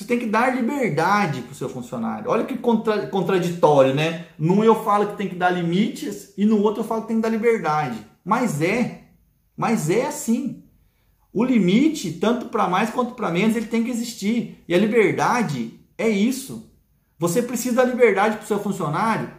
Você tem que dar liberdade para o seu funcionário. Olha que contra, contraditório, né? Num eu falo que tem que dar limites e no outro eu falo que tem que dar liberdade. Mas é. Mas é assim. O limite, tanto para mais quanto para menos, ele tem que existir. E a liberdade é isso. Você precisa da liberdade para o seu funcionário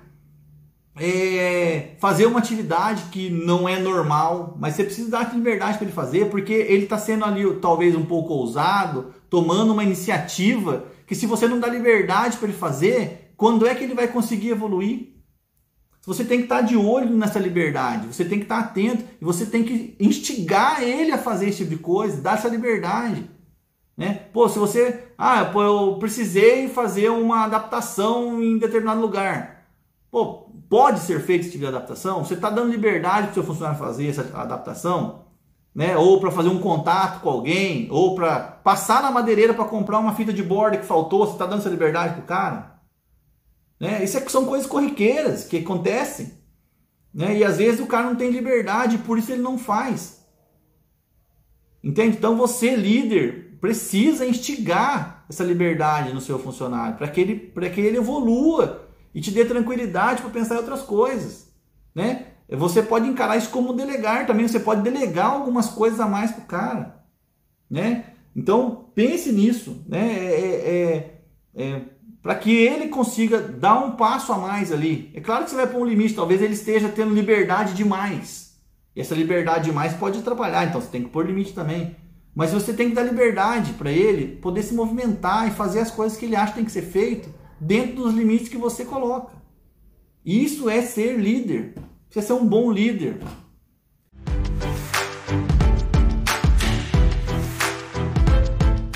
é, fazer uma atividade que não é normal, mas você precisa dar liberdade para ele fazer, porque ele está sendo ali talvez um pouco ousado, tomando uma iniciativa que se você não dá liberdade para ele fazer, quando é que ele vai conseguir evoluir? Você tem que estar de olho nessa liberdade, você tem que estar atento e você tem que instigar ele a fazer esse tipo de coisa, dar essa liberdade. Né? Pô, se você. Ah, pô, eu precisei fazer uma adaptação em determinado lugar. Pô, pode ser feito esse tipo de adaptação? Você está dando liberdade para o seu funcionário fazer essa adaptação? né? Ou para fazer um contato com alguém, ou para passar na madeireira para comprar uma fita de borda que faltou, você está dando essa liberdade pro cara? Né? Isso é, são coisas corriqueiras que acontecem. Né? E às vezes o cara não tem liberdade, por isso ele não faz. Entende? Então você, líder, precisa instigar essa liberdade no seu funcionário para que, ele, que ele evolua e te dê tranquilidade para pensar em outras coisas. Né? Você pode encarar isso como delegar também, você pode delegar algumas coisas a mais para o cara. Né? Então pense nisso. Né? É, é, é, é para que ele consiga dar um passo a mais ali. É claro que você vai pôr um limite, talvez ele esteja tendo liberdade demais. E essa liberdade demais pode atrapalhar, então você tem que pôr limite também. Mas você tem que dar liberdade para ele poder se movimentar e fazer as coisas que ele acha que tem que ser feito dentro dos limites que você coloca. Isso é ser líder. Você é ser um bom líder.